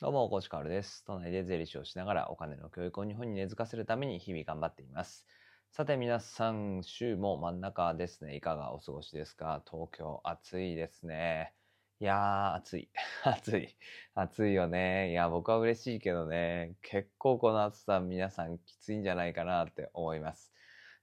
どうも、コーチカールです。都内で税理士をしながらお金の教育を日本に根付かせるために日々頑張っています。さて皆さん、週も真ん中ですね。いかがお過ごしですか？東京暑いですね。いやー、暑い。暑い。暑いよね。いや、僕は嬉しいけどね。結構この暑さ皆さんきついんじゃないかなって思います。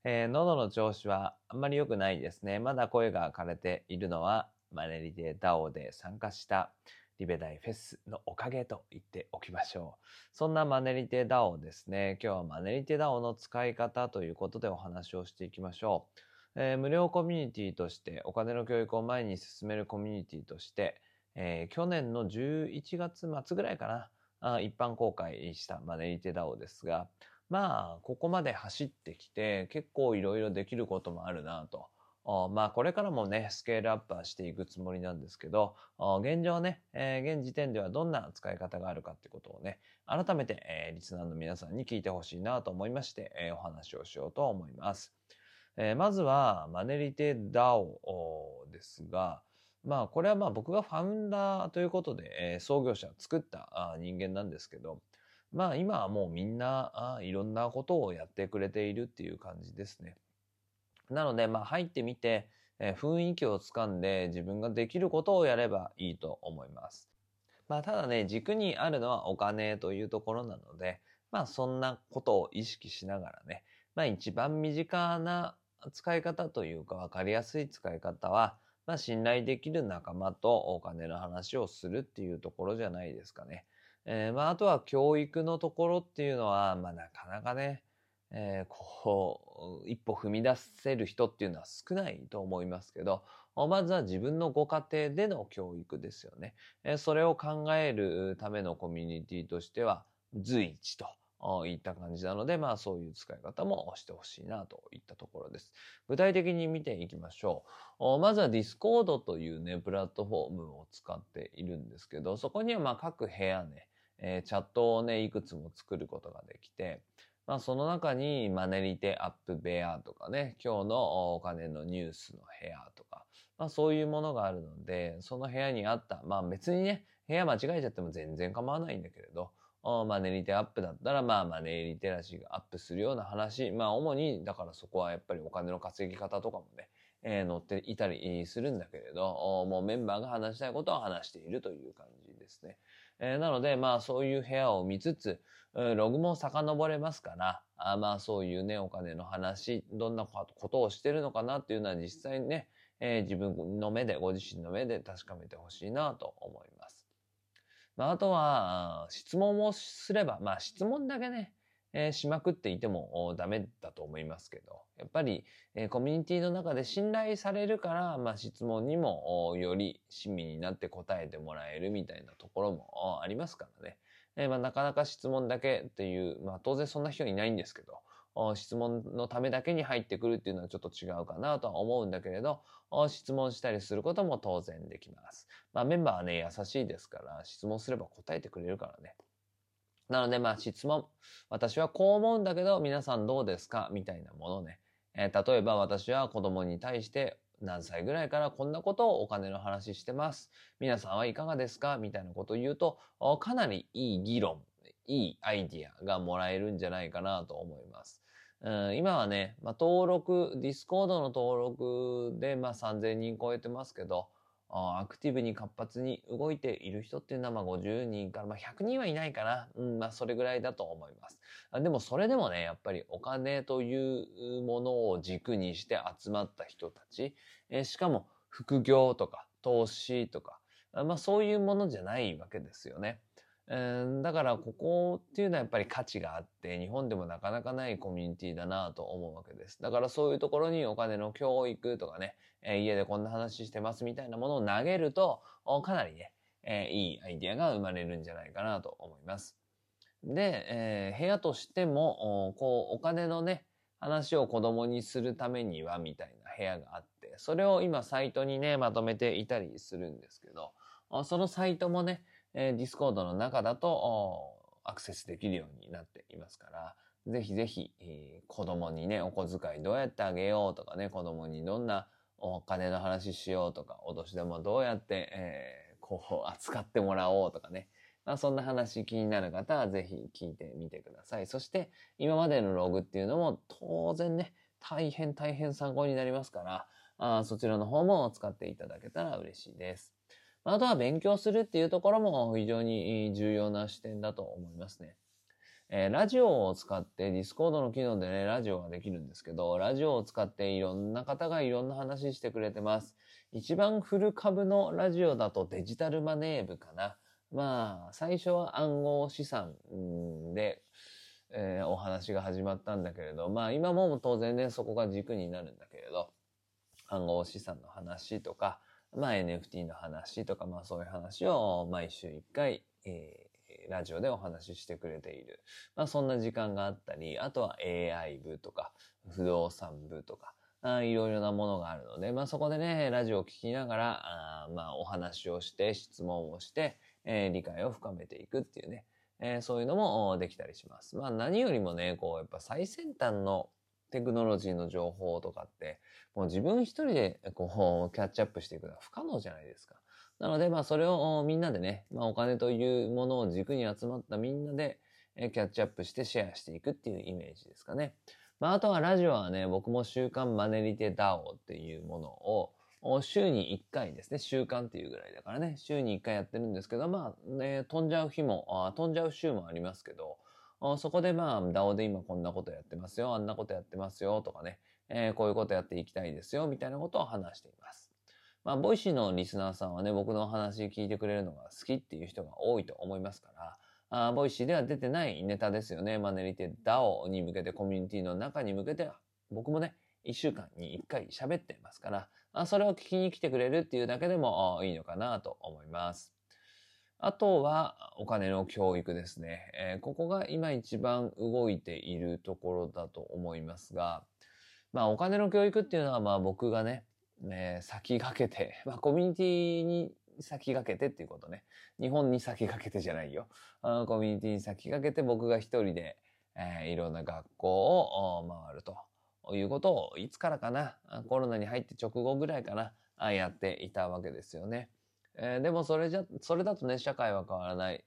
えー喉の調子はあんまり良くないですね。まだ声が枯れているのは、マネリテダオで参加したリベダイフェスのおかげと言っておきましょう。そんなマネリテダオですね。今日はマネリテダオの使い方ということでお話をしていきましょう。えー無料コミュニティとして、お金の教育を前に進めるコミュニティとして、えー去年の11月末ぐらいかな、あ一般公開したマネリテダオですが、まあ、ここまで走ってきて、結構いろいろできることもあるなと。まあ、これからもね、スケールアップはしていくつもりなんですけど、現状ね、えー現時点ではどんな使い方があるかってことをね、改めて、えーリスナーの皆さんに聞いてほしいなと思いまして、えーお話をしようと思います。えまずは、マネリテ DAO ですが、まあ、これはまあ僕がファウンダーということで、え創業者作った人間なんですけど、まあ今はもうみんないろんなことをやってくれているっていう感じですね。なのでまあ入ってみて、えー雰囲気をつかんで自分ができることをやればいいと思います。まあただね、軸にあるのはお金というところなので、まあそんなことを意識しながらね、まあ一番身近な使い方というか分かりやすい使い方は、まあ信頼できる仲間とお金の話をするっていうところじゃないですかね。えーまああとは教育のところっていうのは、まあなかなかね、えーこう、一歩踏み出せる人っていうのは少ないと思いますけど、まずは自分のご家庭での教育ですよね。えーそれを考えるためのコミュニティとしては随一といった感じなので、まあそういう使い方もしてほしいなといったところです。具体的に見ていきましょう。まずは Discord というね、プラットフォームを使っているんですけど、そこにはまあ各部屋ね、チャットをね、いくつも作ることができて、まあその中にマネリテアップ部屋とかね、今日のお金のニュースの部屋とか、まあそういうものがあるので、その部屋にあった、まあ別にね、部屋間違えちゃっても全然構わないんだけれど、マネリテアップだったら、まあマネリテラシーがアップするような話、まあ主に、だからそこはやっぱりお金の稼ぎ方とかもね、えー載っていたりするんだけれど、もうメンバーが話したいことを話しているという感じですね。えーなので、まあそういう部屋を見つつ、ログも遡れますから、あまあそういうね、お金の話、どんなことをしてるのかなっていうのは実際にね、えー自分の目で、ご自身の目で確かめてほしいなと思います。まあ、あとは、質問をすれば、まあ質問だけね、えーしまくっていてもダメだと思いますけど、やっぱり、えーコミュニティの中で信頼されるから、まあ質問にもより親身になって答えてもらえるみたいなところもありますからね。えーまあ、なかなか質問だけっていう、まあ当然そんな人いないんですけど、質問のためだけに入ってくるっていうのはちょっと違うかなとは思うんだけれど、質問したりすることも当然できます。まあメンバーはね、優しいですから、質問すれば答えてくれるからね。なのでまあ質問、私はこう思うんだけど、皆さんどうですか？みたいなものね。えー例えば私は子供に対して何歳ぐらいからこんなことをお金の話してます。皆さんはいかがですか？みたいなことを言うと、かなりいい議論、いいアイディアがもらえるんじゃないかなと思います。うん、今はね、まあ、登録、ディスコードの登録で、まあ、3000人超えてますけど、アクティブに活発に動いている人っていうのはまあ50人から、ま、100人はいないかな。うん、まあそれぐらいだと思います。でもそれでもね、やっぱりお金というものを軸にして集まった人たち、えーしかも副業とか投資とか、まあそういうものじゃないわけですよね。だからここっていうのはやっぱり価値があって日本でもなかなかないコミュニティだなと思うわけです。だからそういうところにお金の教育とかね、えー家でこんな話してますみたいなものを投げるとかなりね、えーいいアイディアが生まれるんじゃないかなと思います。で、えー部屋としてもおこうお金のね話を子供にするためにはみたいな部屋があってそれを今サイトにねまとめていたりするんですけどそのサイトもねえー、Discord の中だとアクセスできるようになっていますから、ぜひぜひ、えー子供にね、お小遣いどうやってあげようとかね、子供にどんなお金の話しようとか、お年玉どうやって、えーこう扱ってもらおうとかね、まあ、そんな話気になる方はぜひ聞いてみてください。そして今までのログっていうのも当然ね、大変大変参考になりますから、あそちらの方も使っていただけたら嬉しいです。あとは勉強するっていうところも非常に重要な視点だと思いますね。えー、ラジオを使ってディスコードの機能でね、ラジオができるんですけど、ラジオを使っていろんな方がいろんな話してくれてます。一番古株のラジオだとデジタルマネー部かな。まあ、最初は暗号資産で、えー、お話が始まったんだけれど、まあ今も当然ね、そこが軸になるんだけれど、暗号資産の話とか、まあ NFT の話とか、まあそういう話を毎週1回、えー、ラジオでお話ししてくれている。まあそんな時間があったり、あとは AI 部とか、不動産部とか、あいろいろなものがあるので、まあそこでね、ラジオを聞きながら、あまあお話をして、質問をして、えー、理解を深めていくっていうね、えー、そういうのもできたりします。まあ何よりもね、こうやっぱ最先端のテクノロジーの情報とかって、もう自分一人でこうキャッチアップしていくのは不可能じゃないですか。なのでまあそれをみんなでね、まあお金というものを軸に集まったみんなでキャッチアップしてシェアしていくっていうイメージですかね。まああとはラジオはね、僕も週刊マネリテ DAO っていうものを週に1回ですね、週刊っていうぐらいだからね、週に1回やってるんですけど、まあね、飛んじゃう日も、あ飛んじゃう週もありますけど、そこでまあ、DAO で今こんなことやってますよ、あんなことやってますよとかね、えー、こういうことやっていきたいですよ、みたいなことを話しています。まあ、ボイシーのリスナーさんはね、僕の話聞いてくれるのが好きっていう人が多いと思いますから、あボイシーでは出てないネタですよね。マネリテ DAO に向けてコミュニティの中に向けて、僕もね、1週間に1回喋ってますから、あそれを聞きに来てくれるっていうだけでもいいのかなと思います。あとはお金の教育ですね。えー、ここが今一番動いているところだと思いますが、まあお金の教育っていうのはまあ僕がね、ね先駆けて、まあコミュニティに先駆けてっていうことね。日本に先駆けてじゃないよ。あコミュニティに先駆けて僕が一人で、えー、いろんな学校を回るということをいつからかな、コロナに入って直後ぐらいかな、やっていたわけですよね。えー、でもそれじゃ、それだとね、社会は変わらない。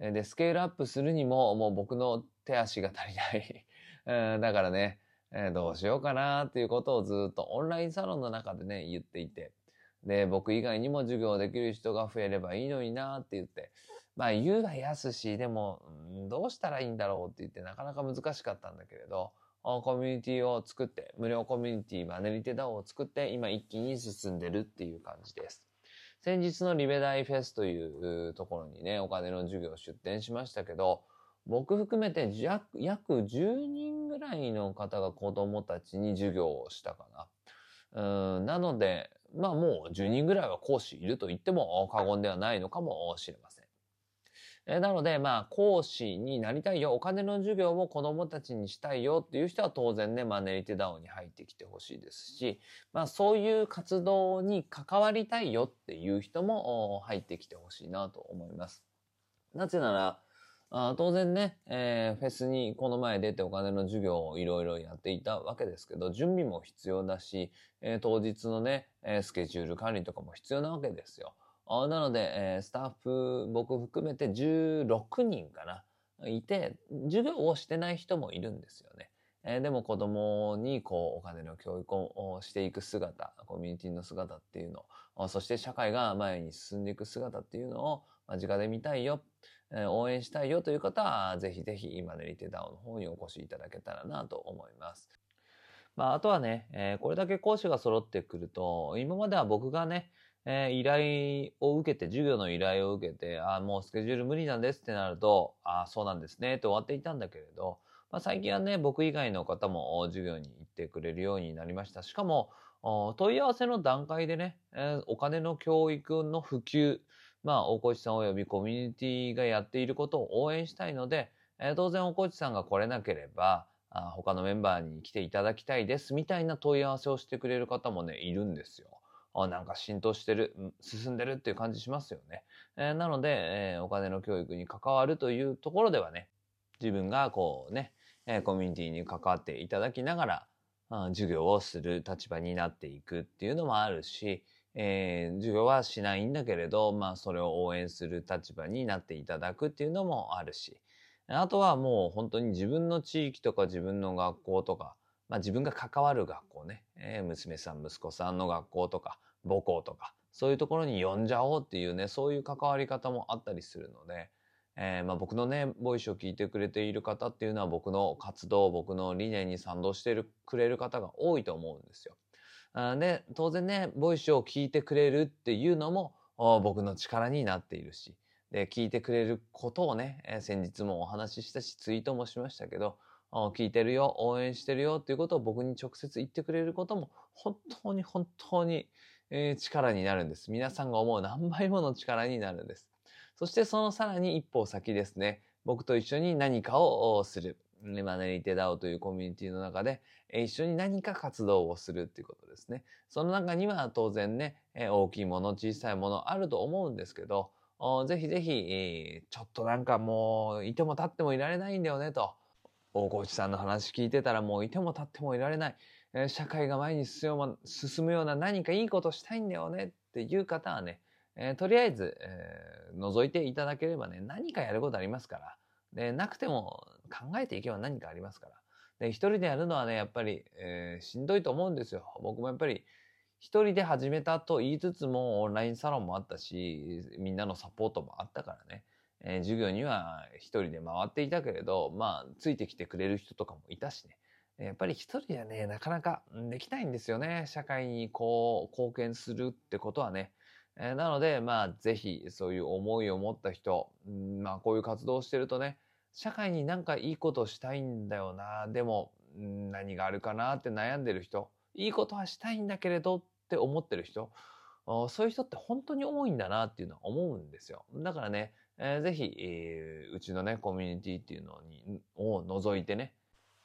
えで、スケールアップするにも、もう僕の手足が足りない。え ー、だからね、えー、どうしようかなっていうことをずっとオンラインサロンの中でね、言っていて。で、僕以外にも授業できる人が増えればいいのになって言って。まあ言うが安し、でも、どうしたらいいんだろうって言ってなかなか難しかったんだけれど、コミュニティを作って、無料コミュニティ、マネリテダオを作って、今一気に進んでるっていう感じです。先日のリベダイフェスというところにね、お金の授業を出展しましたけど、僕含めて約10人ぐらいの方が子供たちに授業をしたかな。うんなので、まあもう10人ぐらいは講師いると言っても過言ではないのかもしれません。えなので、まあ、講師になりたいよ、お金の授業を子供たちにしたいよっていう人は当然ね、マネリテダウンに入ってきてほしいですし、まあ、そういう活動に関わりたいよっていう人も入ってきてほしいなと思います。なぜなら、あ当然ね、えー、フェスにこの前出てお金の授業をいろいろやっていたわけですけど、準備も必要だし、えー、当日のね、えー、スケジュール管理とかも必要なわけですよ。なので、えー、スタッフ、僕含めて16人かな、いて、授業をしてない人もいるんですよね。えー、でも子供にこうお金の教育をしていく姿、コミュニティの姿っていうの、そして社会が前に進んでいく姿っていうのを間近で見たいよ、えー、応援したいよという方は、ぜひぜひ今ねリテダオの方にお越しいただけたらなと思います。まあ、あとはね、えー、これだけ講師が揃ってくると、今までは僕がね、えー、依頼を受けて、授業の依頼を受けて、あもうスケジュール無理なんですってなると、あそうなんですねって終わっていたんだけれど、まあ、最近はね、僕以外の方も授業に行ってくれるようになりました。しかも、問い合わせの段階でね、えー、お金の教育の普及、まあ、大越さん及びコミュニティがやっていることを応援したいので、えー、当然大越さんが来れなければ、あ他のメンバーに来ていただきたいですみたいな問い合わせをしてくれる方もね、いるんですよ。あなんか浸透してる、進んでるっていう感じしますよね。えー、なので、えー、お金の教育に関わるというところではね、自分がこうね、えー、コミュニティに関わっていただきながら、あ授業をする立場になっていくっていうのもあるし、えー、授業はしないんだけれど、まあ、それを応援する立場になっていただくっていうのもあるし、あとはもう本当に自分の地域とか自分の学校とか、まあ自分が関わる学校ね、えー、娘さん、息子さんの学校とか、母校とか、そういうところに呼んじゃおうっていうね、そういう関わり方もあったりするので、えー、まあ僕のね、ボイスを聞いてくれている方っていうのは僕の活動、僕の理念に賛同してるくれる方が多いと思うんですよ。で、当然ね、ボイスを聞いてくれるっていうのも僕の力になっているし、で、聞いてくれることをね、先日もお話ししたし、ツイートもしましたけど、聞いてるよ、応援してるよっていうことを僕に直接言ってくれることも、本当に本当に、力になるんです。皆さんが思う何倍もの力になるんです。そしてそのさらに一歩先ですね、僕と一緒に何かをする。マネリテダオというコミュニティの中で、一緒に何か活動をするっていうことですね。その中には当然ね、大きいもの、小さいものあると思うんですけど、ぜひぜひ、ちょっとなんかもう、いても立ってもいられないんだよねと。大河内さんの話聞いてたらもういても立ってもいられない。えー、社会が前に進むような何かいいことしたいんだよねっていう方はね、えー、とりあえず、えー、覗いていただければね、何かやることありますから。で、なくても考えていけば何かありますから。で、一人でやるのはね、やっぱり、えー、しんどいと思うんですよ。僕もやっぱり、一人で始めたと言いつつもオンラインサロンもあったし、みんなのサポートもあったからね。えー、授業には一人で回っていたけれど、まあ、ついてきてくれる人とかもいたしね。やっぱり一人ではね、なかなかできないんですよね。社会にこう、貢献するってことはね。えー、なので、まあ、ぜひ、そういう思いを持った人、んまあ、こういう活動をしてるとね、社会になんかいいことしたいんだよな。でも、何があるかなって悩んでる人。いいことはしたいんだけれどって思ってる人、そういう人って本当に多いんだなっていうのは思うんですよ。だからね、えー、ぜひ、えー、うちのね、コミュニティっていうのに、を除いてね、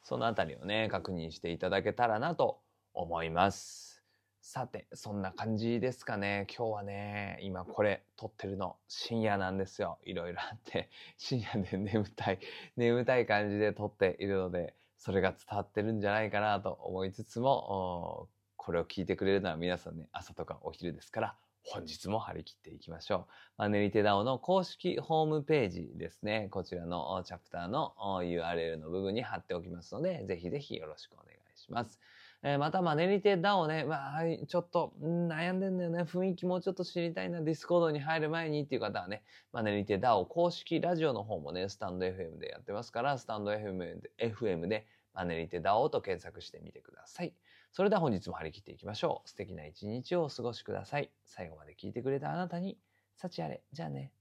そのあたりをね、確認していただけたらなと思います。さて、そんな感じですかね。今日はね、今これ撮ってるの深夜なんですよ。いろいろあって、深夜で眠たい、眠たい感じで撮っているので、それが伝わってるんじゃないかなと思いつつも、これを聞いてくれるのは皆さんね、朝とかお昼ですから、本日も張り切っていきましょう。マネリテダオの公式ホームページですね。こちらのチャプターの URL の部分に貼っておきますので、ぜひぜひよろしくお願いします。えー、また、マネリテダオね、まあ、ちょっと、悩んでんだよね。雰囲気もうちょっと知りたいな。ディスコードに入る前にっていう方はね、マネリテダオ公式ラジオの方もね、スタンド FM でやってますから、スタンド FM で FM でマネリテダオと検索してみてください。それでは本日も張り切っていきましょう。素敵な一日をお過ごしください。最後まで聞いてくれたあなたに、幸あれ。じゃあね。